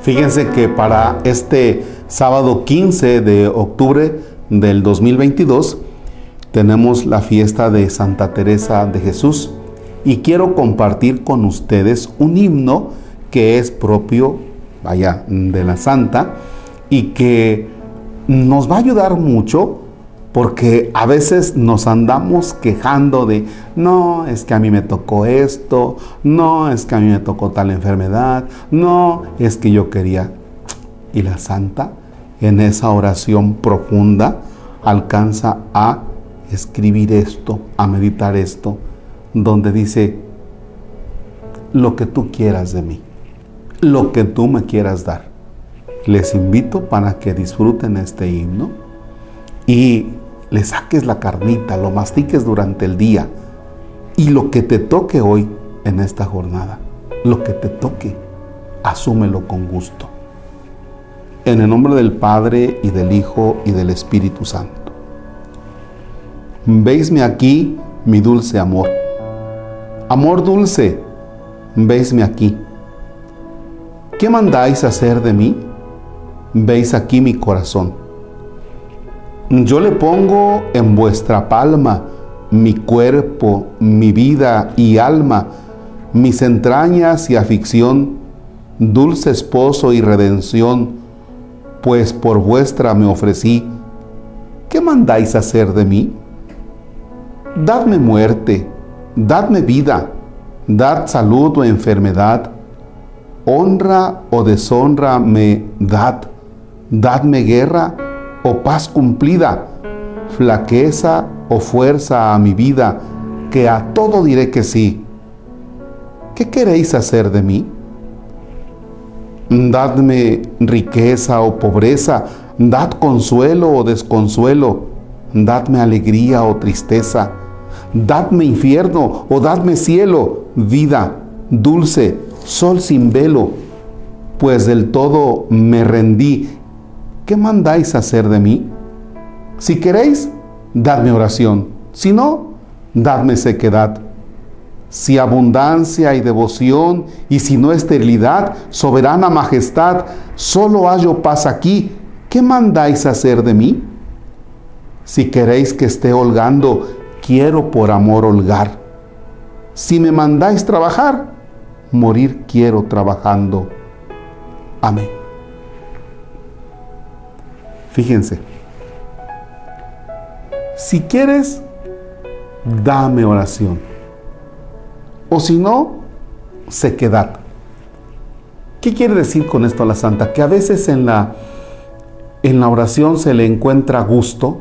Fíjense que para este sábado 15 de octubre del 2022 tenemos la fiesta de Santa Teresa de Jesús. Y quiero compartir con ustedes un himno que es propio, vaya, de la Santa y que nos va a ayudar mucho porque a veces nos andamos quejando de, no, es que a mí me tocó esto, no, es que a mí me tocó tal enfermedad, no, es que yo quería. Y la santa en esa oración profunda alcanza a escribir esto, a meditar esto, donde dice, lo que tú quieras de mí, lo que tú me quieras dar. Les invito para que disfruten este himno y le saques la carnita, lo mastiques durante el día y lo que te toque hoy en esta jornada, lo que te toque, asúmelo con gusto. En el nombre del Padre y del Hijo y del Espíritu Santo. Veisme aquí, mi dulce amor. Amor dulce, veisme aquí. ¿Qué mandáis hacer de mí? Veis aquí mi corazón yo le pongo en vuestra palma mi cuerpo, mi vida y alma, mis entrañas y afición, dulce esposo y redención, pues por vuestra me ofrecí. ¿Qué mandáis hacer de mí? Dadme muerte, dadme vida, dad salud o enfermedad, honra o deshonra me dad, dadme guerra o paz cumplida, flaqueza o fuerza a mi vida, que a todo diré que sí. ¿Qué queréis hacer de mí? Dadme riqueza o pobreza, dad consuelo o desconsuelo, dadme alegría o tristeza, dadme infierno o dadme cielo, vida, dulce, sol sin velo, pues del todo me rendí ¿qué mandáis hacer de mí? Si queréis, dadme oración. Si no, dadme sequedad. Si abundancia y devoción, y si no esterilidad, soberana majestad, solo hallo paz aquí, ¿qué mandáis hacer de mí? Si queréis que esté holgando, quiero por amor holgar. Si me mandáis trabajar, morir quiero trabajando. Amén. Fíjense, si quieres, dame oración. O si no, sequedad. ¿Qué quiere decir con esto a la santa? Que a veces en la, en la oración se le encuentra gusto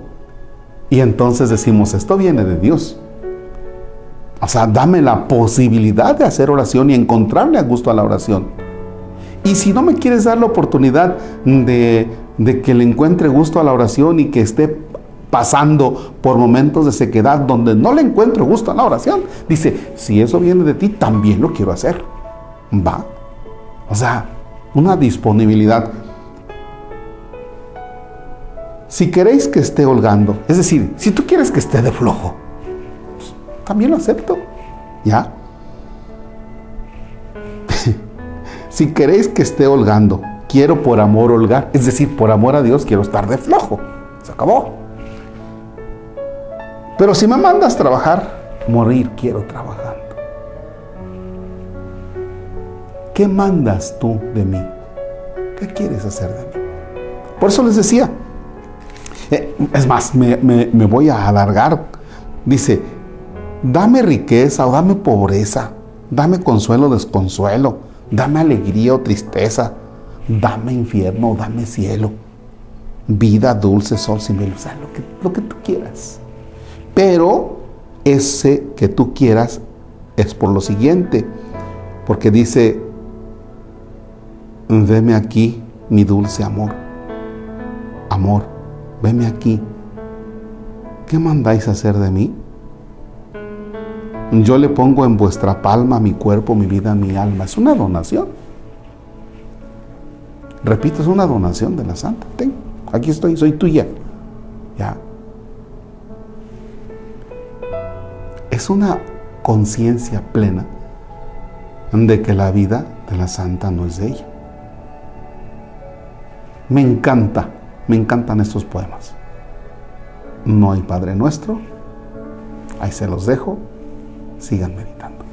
y entonces decimos, esto viene de Dios. O sea, dame la posibilidad de hacer oración y encontrarle a gusto a la oración. Y si no me quieres dar la oportunidad de de que le encuentre gusto a la oración y que esté pasando por momentos de sequedad donde no le encuentro gusto a la oración. Dice, si eso viene de ti, también lo quiero hacer. Va. O sea, una disponibilidad. Si queréis que esté holgando, es decir, si tú quieres que esté de flojo, pues, también lo acepto. ¿Ya? si queréis que esté holgando, quiero por amor holgar. Es decir, por amor a Dios quiero estar de flojo. Se acabó. Pero si me mandas trabajar, morir quiero trabajando. ¿Qué mandas tú de mí? ¿Qué quieres hacer de mí? Por eso les decía, eh, es más, me, me voy a alargar. Dice, dame riqueza o dame pobreza, dame consuelo o desconsuelo, dame alegría o tristeza, dame infierno, dame cielo, vida, dulce, sol sin o lo que, lo que tú quieras. Pero ese que tú quieras es por lo siguiente, porque dice, veme aquí, mi dulce amor, amor, veme aquí, ¿qué mandáis hacer de mí? Yo le pongo en vuestra palma mi cuerpo, mi vida, mi alma. Es una donación. Repito, es una donación de la santa. Ten, aquí estoy, soy tuya. Ya. Es una conciencia plena de que la vida de la santa no es de ella. Me encanta, me encantan estos poemas. No hay Padre Nuestro. Ahí se los dejo. Sigan meditando.